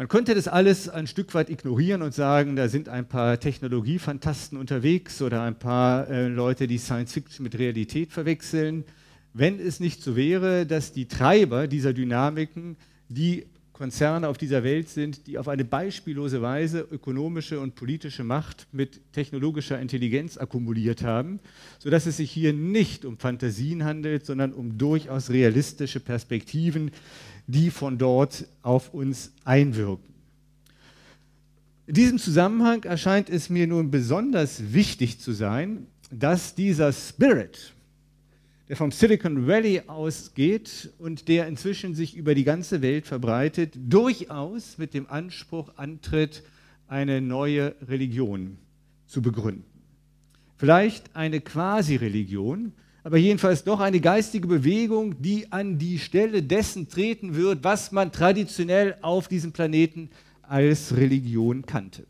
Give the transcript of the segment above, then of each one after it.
Man könnte das alles ein Stück weit ignorieren und sagen, da sind ein paar Technologiefantasten unterwegs oder ein paar äh, Leute, die Science Fiction mit Realität verwechseln, wenn es nicht so wäre, dass die Treiber dieser Dynamiken die Konzerne auf dieser Welt sind, die auf eine beispiellose Weise ökonomische und politische Macht mit technologischer Intelligenz akkumuliert haben, sodass es sich hier nicht um Fantasien handelt, sondern um durchaus realistische Perspektiven, die von dort auf uns einwirken. In diesem Zusammenhang erscheint es mir nun besonders wichtig zu sein, dass dieser Spirit, der vom Silicon Valley ausgeht und der inzwischen sich über die ganze Welt verbreitet, durchaus mit dem Anspruch antritt, eine neue Religion zu begründen. Vielleicht eine Quasi-Religion, aber jedenfalls doch eine geistige Bewegung, die an die Stelle dessen treten wird, was man traditionell auf diesem Planeten als Religion kannte.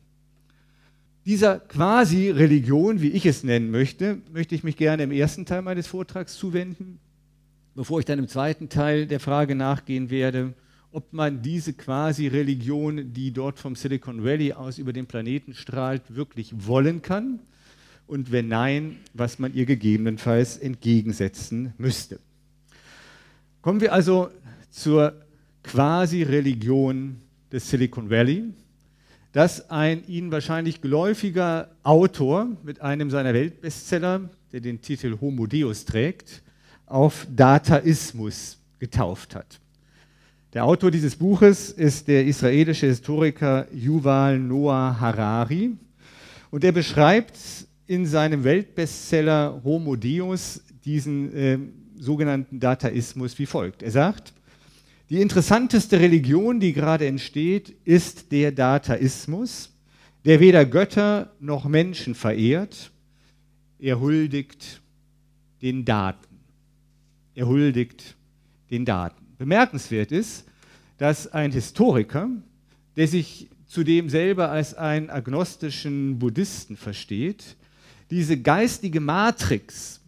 Dieser Quasi-Religion, wie ich es nennen möchte, möchte ich mich gerne im ersten Teil meines Vortrags zuwenden, bevor ich dann im zweiten Teil der Frage nachgehen werde, ob man diese Quasi-Religion, die dort vom Silicon Valley aus über den Planeten strahlt, wirklich wollen kann und wenn nein, was man ihr gegebenenfalls entgegensetzen müsste. Kommen wir also zur Quasi-Religion des Silicon Valley, das ein Ihnen wahrscheinlich geläufiger Autor mit einem seiner Weltbestseller, der den Titel Homo Deus trägt, auf Dataismus getauft hat. Der Autor dieses Buches ist der israelische Historiker Yuval Noah Harari und er beschreibt in seinem Weltbestseller Homo Deus diesen äh, sogenannten Dataismus wie folgt. Er sagt, die interessanteste Religion, die gerade entsteht, ist der Dataismus, der weder Götter noch Menschen verehrt. Er huldigt den Daten. Er huldigt den Daten. Bemerkenswert ist, dass ein Historiker, der sich zudem selber als einen agnostischen Buddhisten versteht, diese geistige Matrix,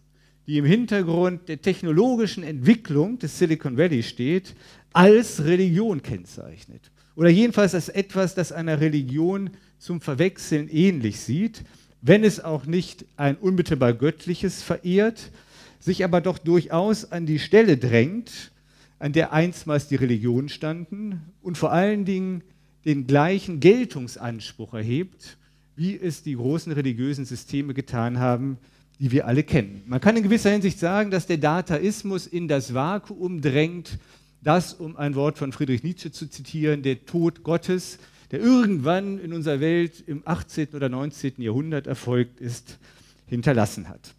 die im Hintergrund der technologischen Entwicklung des Silicon Valley steht, als Religion kennzeichnet. Oder jedenfalls als etwas, das einer Religion zum Verwechseln ähnlich sieht, wenn es auch nicht ein unmittelbar Göttliches verehrt, sich aber doch durchaus an die Stelle drängt, an der einstmals die Religionen standen und vor allen Dingen den gleichen Geltungsanspruch erhebt wie es die großen religiösen Systeme getan haben, die wir alle kennen. Man kann in gewisser Hinsicht sagen, dass der Dataismus in das Vakuum drängt, das, um ein Wort von Friedrich Nietzsche zu zitieren, der Tod Gottes, der irgendwann in unserer Welt im 18. oder 19. Jahrhundert erfolgt ist, hinterlassen hat.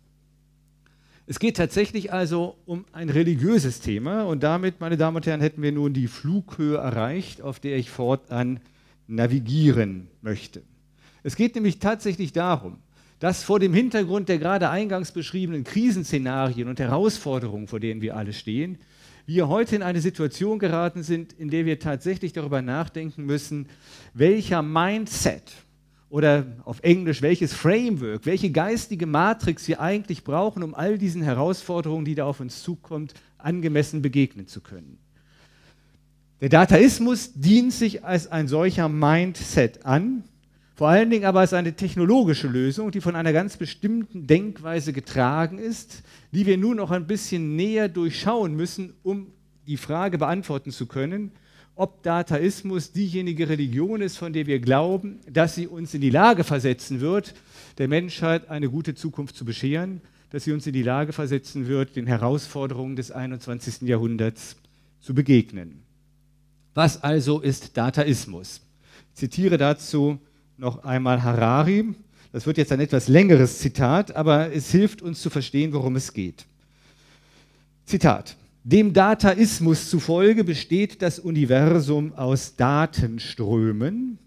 Es geht tatsächlich also um ein religiöses Thema und damit, meine Damen und Herren, hätten wir nun die Flughöhe erreicht, auf der ich fortan navigieren möchte. Es geht nämlich tatsächlich darum, dass vor dem Hintergrund der gerade eingangs beschriebenen Krisenszenarien und Herausforderungen, vor denen wir alle stehen, wir heute in eine Situation geraten sind, in der wir tatsächlich darüber nachdenken müssen, welcher Mindset oder auf Englisch welches Framework, welche geistige Matrix wir eigentlich brauchen, um all diesen Herausforderungen, die da auf uns zukommt, angemessen begegnen zu können. Der Dataismus dient sich als ein solcher Mindset an, vor allen Dingen aber als eine technologische Lösung, die von einer ganz bestimmten Denkweise getragen ist, die wir nun noch ein bisschen näher durchschauen müssen, um die Frage beantworten zu können, ob Dataismus diejenige Religion ist, von der wir glauben, dass sie uns in die Lage versetzen wird, der Menschheit eine gute Zukunft zu bescheren, dass sie uns in die Lage versetzen wird, den Herausforderungen des 21. Jahrhunderts zu begegnen. Was also ist Dataismus? Ich zitiere dazu noch einmal Harari. Das wird jetzt ein etwas längeres Zitat, aber es hilft uns zu verstehen, worum es geht. Zitat. Dem Dataismus zufolge besteht das Universum aus Datenströmen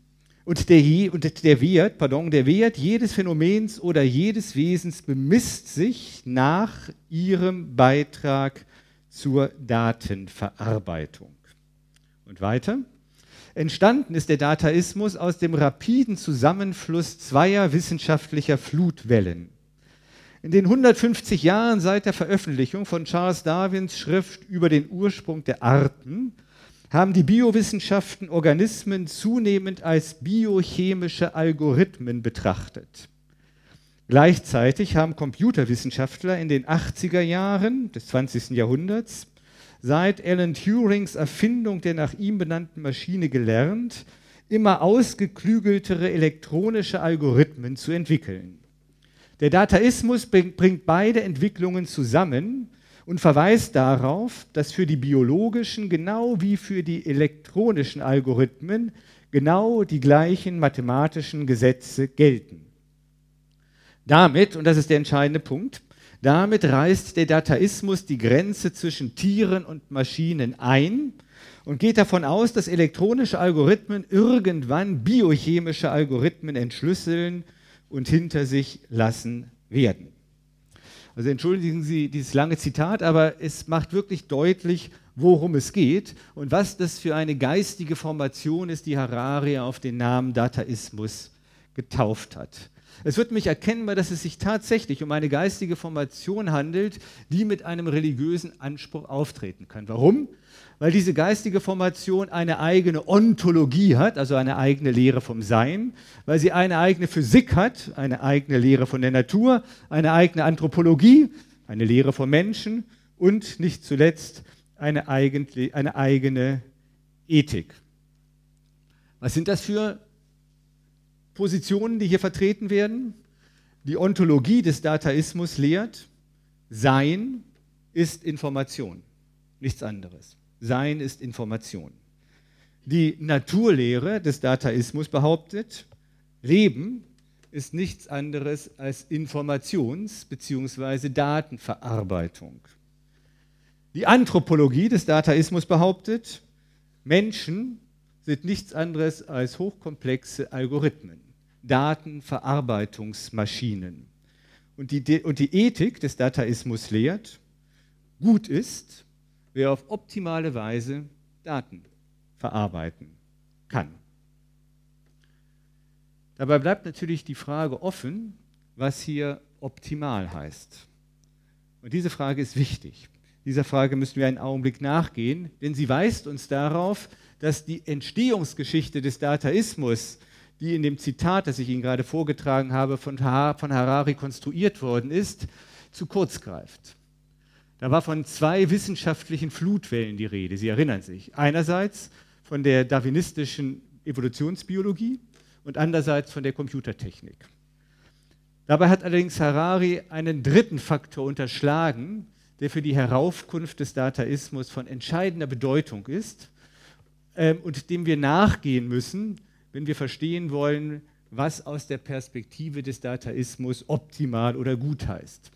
und der, und der Wert, pardon, der Wert jedes Phänomens oder jedes Wesens bemisst sich nach ihrem Beitrag zur Datenverarbeitung. Und weiter. Entstanden ist der Dataismus aus dem rapiden Zusammenfluss zweier wissenschaftlicher Flutwellen. In den 150 Jahren seit der Veröffentlichung von Charles Darwins Schrift über den Ursprung der Arten haben die Biowissenschaften Organismen zunehmend als biochemische Algorithmen betrachtet. Gleichzeitig haben Computerwissenschaftler in den 80er Jahren des 20. Jahrhunderts seit Alan Turings Erfindung der nach ihm benannten Maschine gelernt, immer ausgeklügeltere elektronische Algorithmen zu entwickeln. Der Dataismus bringt beide Entwicklungen zusammen und verweist darauf, dass für die biologischen genau wie für die elektronischen Algorithmen genau die gleichen mathematischen Gesetze gelten. Damit, und das ist der entscheidende Punkt, damit reißt der Dataismus die Grenze zwischen Tieren und Maschinen ein und geht davon aus, dass elektronische Algorithmen irgendwann biochemische Algorithmen entschlüsseln und hinter sich lassen werden. Also entschuldigen Sie dieses lange Zitat, aber es macht wirklich deutlich, worum es geht und was das für eine geistige Formation ist, die Harari auf den Namen Dataismus getauft hat. Es wird mich erkennbar, dass es sich tatsächlich um eine geistige Formation handelt, die mit einem religiösen Anspruch auftreten kann. Warum? Weil diese geistige Formation eine eigene Ontologie hat, also eine eigene Lehre vom Sein, weil sie eine eigene Physik hat, eine eigene Lehre von der Natur, eine eigene Anthropologie, eine Lehre vom Menschen und nicht zuletzt eine, eine eigene Ethik. Was sind das für Positionen, die hier vertreten werden. Die Ontologie des Dataismus lehrt, Sein ist Information, nichts anderes. Sein ist Information. Die Naturlehre des Dataismus behauptet, Leben ist nichts anderes als Informations- bzw. Datenverarbeitung. Die Anthropologie des Dataismus behauptet, Menschen sind nichts anderes als hochkomplexe Algorithmen. Datenverarbeitungsmaschinen. Und die, und die Ethik des Dataismus lehrt, gut ist, wer auf optimale Weise Daten verarbeiten kann. Dabei bleibt natürlich die Frage offen, was hier optimal heißt. Und diese Frage ist wichtig. Dieser Frage müssen wir einen Augenblick nachgehen, denn sie weist uns darauf, dass die Entstehungsgeschichte des Dataismus die in dem Zitat, das ich Ihnen gerade vorgetragen habe, von, Harari konstruiert worden ist, zu kurz greift. Da war von zwei wissenschaftlichen Flutwellen die Rede, Sie erinnern sich. Einerseits von der darwinistischen Evolutionsbiologie und andererseits von der Computertechnik. Dabei hat allerdings Harari einen dritten Faktor unterschlagen, der für die Heraufkunft des Dataismus von entscheidender Bedeutung ist ähm, und dem wir nachgehen müssen, wenn wir verstehen wollen, was aus der Perspektive des Dataismus optimal oder gut heißt.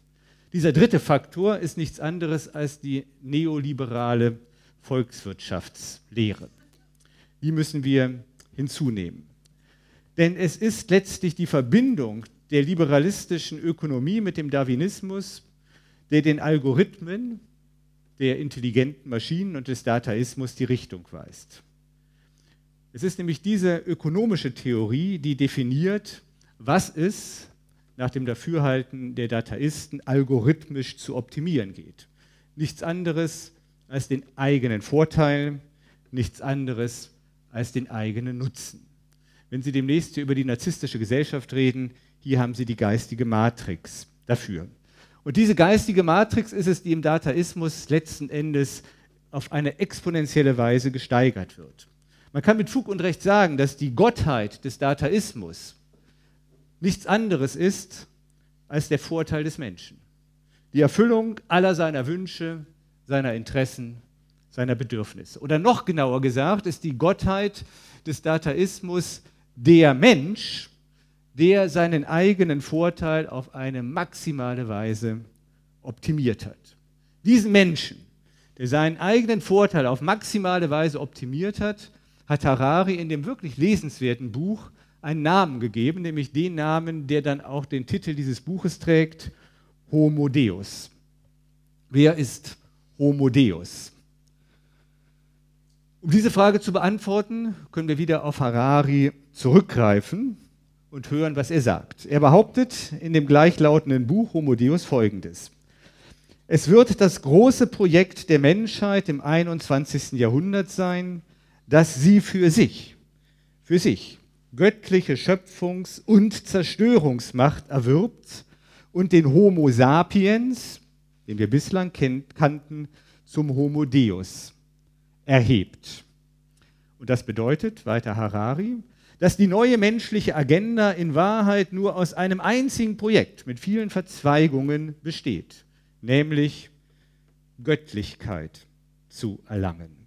Dieser dritte Faktor ist nichts anderes als die neoliberale Volkswirtschaftslehre. Die müssen wir hinzunehmen. Denn es ist letztlich die Verbindung der liberalistischen Ökonomie mit dem Darwinismus, der den Algorithmen der intelligenten Maschinen und des Dataismus die Richtung weist. Es ist nämlich diese ökonomische Theorie, die definiert, was es nach dem Dafürhalten der Dataisten algorithmisch zu optimieren geht. Nichts anderes als den eigenen Vorteil, nichts anderes als den eigenen Nutzen. Wenn Sie demnächst über die narzisstische Gesellschaft reden, hier haben Sie die geistige Matrix dafür. Und diese geistige Matrix ist es, die im Dataismus letzten Endes auf eine exponentielle Weise gesteigert wird. Man kann mit Fug und Recht sagen, dass die Gottheit des Dataismus nichts anderes ist als der Vorteil des Menschen. Die Erfüllung aller seiner Wünsche, seiner Interessen, seiner Bedürfnisse. Oder noch genauer gesagt, ist die Gottheit des Dataismus der Mensch, der seinen eigenen Vorteil auf eine maximale Weise optimiert hat. Diesen Menschen, der seinen eigenen Vorteil auf maximale Weise optimiert hat, hat Harari in dem wirklich lesenswerten Buch einen Namen gegeben, nämlich den Namen, der dann auch den Titel dieses Buches trägt, Homo Deus. Wer ist Homo Deus? Um diese Frage zu beantworten, können wir wieder auf Harari zurückgreifen und hören, was er sagt. Er behauptet in dem gleichlautenden Buch Homo Deus folgendes. Es wird das große Projekt der Menschheit im 21. Jahrhundert sein, dass sie für sich, für sich göttliche Schöpfungs- und Zerstörungsmacht erwirbt und den Homo sapiens, den wir bislang kannten, zum Homo Deus erhebt. Und das bedeutet, weiter Harari, dass die neue menschliche Agenda in Wahrheit nur aus einem einzigen Projekt mit vielen Verzweigungen besteht nämlich Göttlichkeit zu erlangen.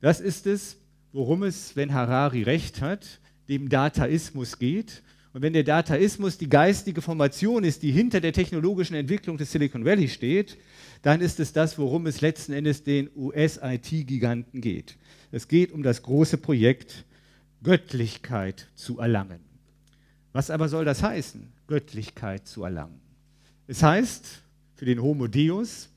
Das ist es, worum es, wenn Harari recht hat, dem Dataismus geht. Und wenn der Dataismus die geistige Formation ist, die hinter der technologischen Entwicklung des Silicon Valley steht, dann ist es das, worum es letzten Endes den US-IT-Giganten geht. Es geht um das große Projekt, Göttlichkeit zu erlangen. Was aber soll das heißen, Göttlichkeit zu erlangen? Es heißt, für den Homo Deus,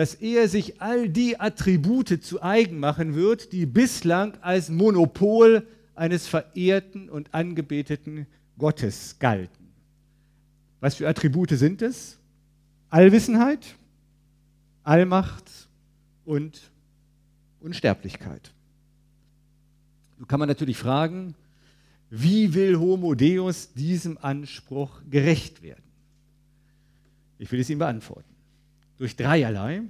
dass er sich all die Attribute zu eigen machen wird, die bislang als Monopol eines verehrten und angebeteten Gottes galten. Was für Attribute sind es? Allwissenheit, Allmacht und Unsterblichkeit. So kann man natürlich fragen, wie will Homo Deus diesem Anspruch gerecht werden? Ich will es Ihnen beantworten durch dreierlei,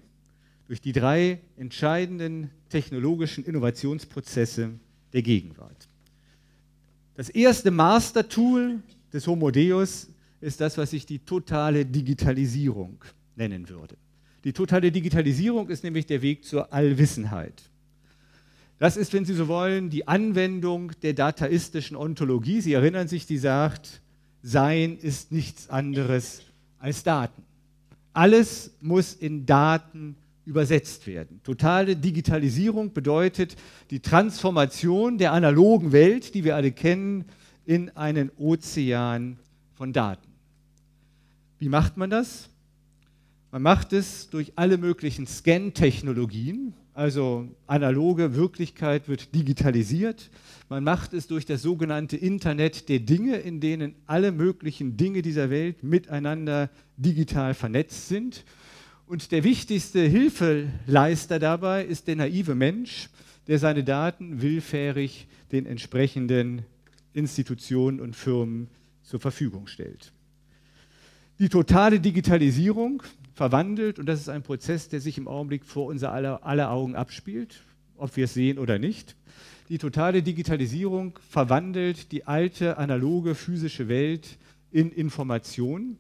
durch die drei entscheidenden technologischen Innovationsprozesse der Gegenwart. Das erste Master-Tool des Homo Deus ist das, was ich die totale Digitalisierung nennen würde. Die totale Digitalisierung ist nämlich der Weg zur Allwissenheit. Das ist, wenn Sie so wollen, die Anwendung der dataistischen Ontologie. Sie erinnern sich, die sagt, Sein ist nichts anderes als Daten. Alles muss in Daten übersetzt werden. Totale Digitalisierung bedeutet die Transformation der analogen Welt, die wir alle kennen, in einen Ozean von Daten. Wie macht man das? Man macht es durch alle möglichen Scan-Technologien, also analoge Wirklichkeit wird digitalisiert. Man macht es durch das sogenannte Internet der Dinge, in denen alle möglichen Dinge dieser Welt miteinander digital vernetzt sind. Und der wichtigste Hilfeleister dabei ist der naive Mensch, der seine Daten willfährig den entsprechenden Institutionen und Firmen zur Verfügung stellt. Die totale Digitalisierung verwandelt und das ist ein Prozess, der sich im Augenblick vor unser aller, aller Augen abspielt, ob wir es sehen oder nicht. Die totale Digitalisierung verwandelt die alte analoge physische Welt in Information,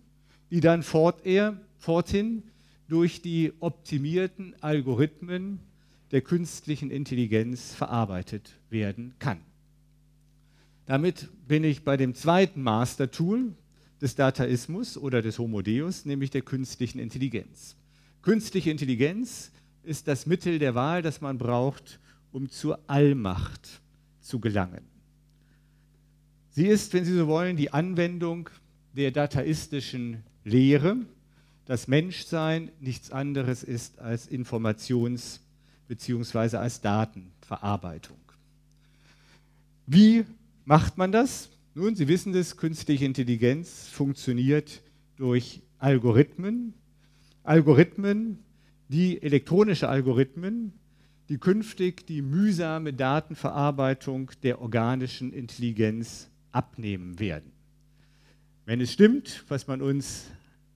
die dann fortehr, forthin durch die optimierten Algorithmen der künstlichen Intelligenz verarbeitet werden kann. Damit bin ich bei dem zweiten Master-Tool, des Dataismus oder des Homo Deus, nämlich der künstlichen Intelligenz. Künstliche Intelligenz ist das Mittel der Wahl, das man braucht, um zur Allmacht zu gelangen. Sie ist, wenn Sie so wollen, die Anwendung der dataistischen Lehre, dass Menschsein nichts anderes ist als Informations- bzw. als Datenverarbeitung. Wie macht man das? Nun, Sie wissen das, künstliche Intelligenz funktioniert durch Algorithmen. Algorithmen, die elektronische Algorithmen, die künftig die mühsame Datenverarbeitung der organischen Intelligenz abnehmen werden. Wenn es stimmt, was man uns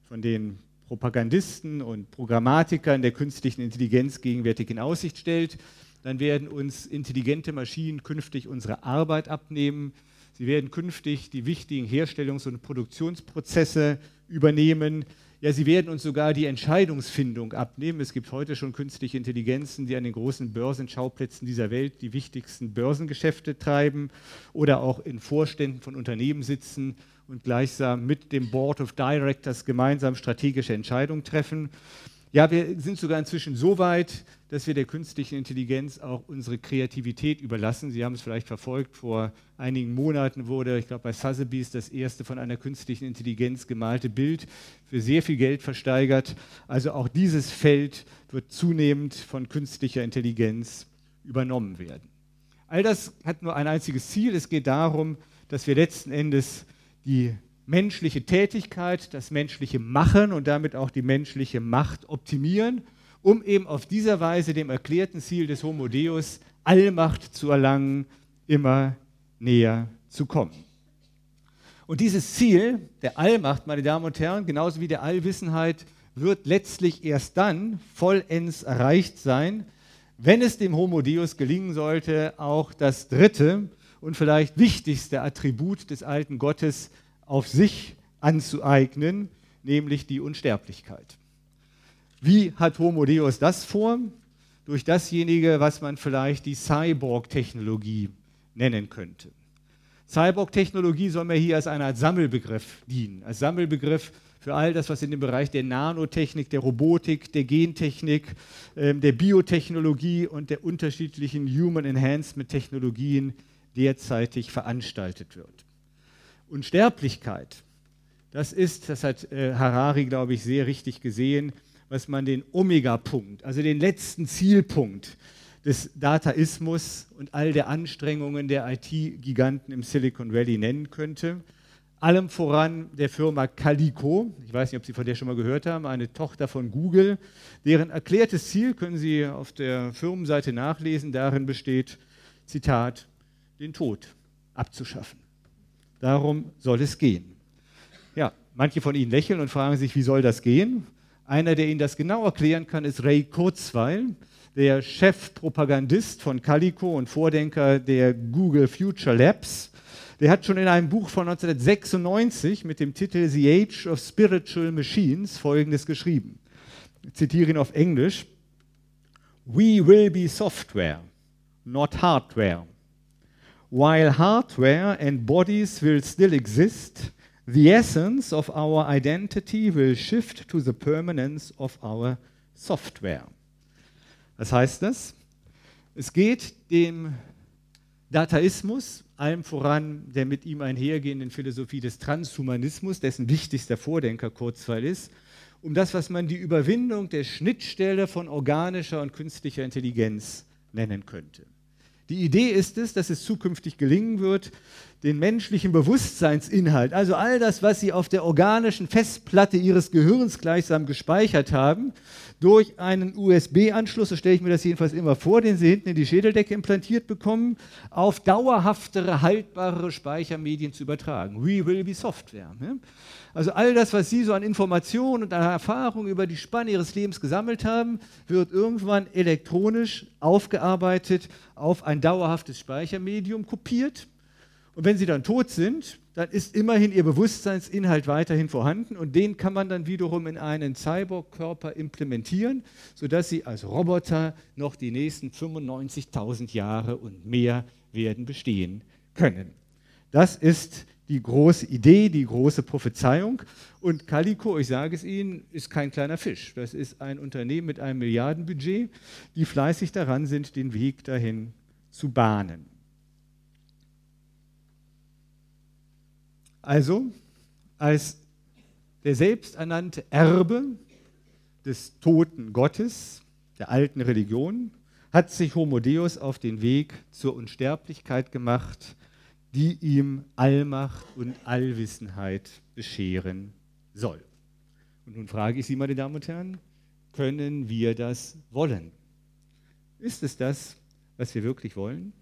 von den Propagandisten und Programmatikern der künstlichen Intelligenz gegenwärtig in Aussicht stellt, dann werden uns intelligente Maschinen künftig unsere Arbeit abnehmen, Sie werden künftig die wichtigen Herstellungs- und Produktionsprozesse übernehmen. Ja, sie werden uns sogar die Entscheidungsfindung abnehmen. Es gibt heute schon künstliche Intelligenzen, die an den großen Börsenschauplätzen dieser Welt die wichtigsten Börsengeschäfte treiben oder auch in Vorständen von Unternehmen sitzen und gleichsam mit dem Board of Directors gemeinsam strategische Entscheidungen treffen. Ja, wir sind sogar inzwischen so weit, dass wir der künstlichen Intelligenz auch unsere Kreativität überlassen. Sie haben es vielleicht verfolgt, vor einigen Monaten wurde, ich glaube bei Sotheby's, das erste von einer künstlichen Intelligenz gemalte Bild für sehr viel Geld versteigert. Also auch dieses Feld wird zunehmend von künstlicher Intelligenz übernommen werden. All das hat nur ein einziges Ziel. Es geht darum, dass wir letzten Endes die menschliche Tätigkeit, das menschliche Machen und damit auch die menschliche Macht optimieren, um eben auf dieser Weise dem erklärten Ziel des Homo Deus, Allmacht zu erlangen, immer näher zu kommen. Und dieses Ziel der Allmacht, meine Damen und Herren, genauso wie der Allwissenheit, wird letztlich erst dann vollends erreicht sein, wenn es dem Homo Deus gelingen sollte, auch das dritte und vielleicht wichtigste Attribut des alten Gottes auf sich anzueignen, nämlich die Unsterblichkeit. Wie hat Homo Deus das vor? Durch dasjenige, was man vielleicht die Cyborg-Technologie nennen könnte. Cyborg-Technologie soll mir hier als eine Art Sammelbegriff dienen, als Sammelbegriff für all das, was in dem Bereich der Nanotechnik, der Robotik, der Gentechnik, ähm, der Biotechnologie und der unterschiedlichen Human Enhancement Technologien derzeitig veranstaltet wird. Unsterblichkeit, das ist, das hat äh, Harari, glaube ich, sehr richtig gesehen, was man den Omega-Punkt, also den letzten Zielpunkt des Dataismus und all der Anstrengungen der IT-Giganten im Silicon Valley nennen könnte. Allem voran der Firma Calico, ich weiß nicht, ob Sie von der schon mal gehört haben, eine Tochter von Google, deren erklärtes Ziel, können Sie auf der Firmenseite nachlesen, darin besteht, Zitat, den Tod abzuschaffen. Darum soll es gehen. Ja, manche von Ihnen lächeln und fragen sich, wie soll das gehen? Einer, der Ihnen das genau erklären kann, ist Ray Kurzweil, der Chefpropagandist von Calico und Vordenker der Google Future Labs. Der hat schon in einem Buch von 1996 mit dem Titel The Age of Spiritual Machines Folgendes geschrieben. Ich zitiere ihn auf Englisch. We will be software, not hardware. While hardware and bodies will still exist, the essence of our identity will shift to the permanence of our software. Was heißt das? Es geht dem Dataismus, allem voran der mit ihm einhergehenden Philosophie des Transhumanismus, dessen wichtigster Vordenker Kurzweil ist, um das, was man die Überwindung der Schnittstelle von organischer und künstlicher Intelligenz nennen könnte. Die Idee ist es, dass es zukünftig gelingen wird, den menschlichen Bewusstseinsinhalt, also all das, was Sie auf der organischen Festplatte Ihres Gehirns gleichsam gespeichert haben, durch einen USB-Anschluss, so stelle ich mir das jedenfalls immer vor, den Sie hinten in die Schädeldecke implantiert bekommen, auf dauerhaftere, haltbare Speichermedien zu übertragen. We will be Software. Ne? Also all das, was Sie so an Informationen und an Erfahrungen über die Spanne Ihres Lebens gesammelt haben, wird irgendwann elektronisch aufgearbeitet, auf ein dauerhaftes Speichermedium kopiert. Und wenn Sie dann tot sind, dann ist immerhin Ihr Bewusstseinsinhalt weiterhin vorhanden und den kann man dann wiederum in einen Cyborg-Körper implementieren, sodass Sie als Roboter noch die nächsten 95.000 Jahre und mehr werden bestehen können. Das ist die große Idee, die große Prophezeiung. Und Calico, ich sage es Ihnen, ist kein kleiner Fisch. Das ist ein Unternehmen mit einem Milliardenbudget, die fleißig daran sind, den Weg dahin zu bahnen. Also, als der selbsternannte Erbe des toten Gottes, der alten Religion, hat sich Homo Deus auf den Weg zur Unsterblichkeit gemacht die ihm Allmacht und Allwissenheit bescheren soll. Und nun frage ich Sie, meine Damen und Herren, können wir das wollen? Ist es das, was wir wirklich wollen?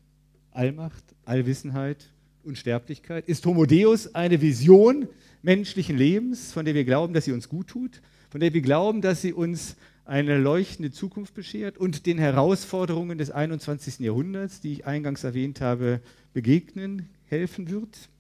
Allmacht, Allwissenheit, Unsterblichkeit? Ist Homo Deus eine Vision menschlichen Lebens, von der wir glauben, dass sie uns gut tut, von der wir glauben, dass sie uns eine leuchtende Zukunft beschert und den Herausforderungen des 21. Jahrhunderts, die ich eingangs erwähnt habe, begegnen helfen wird?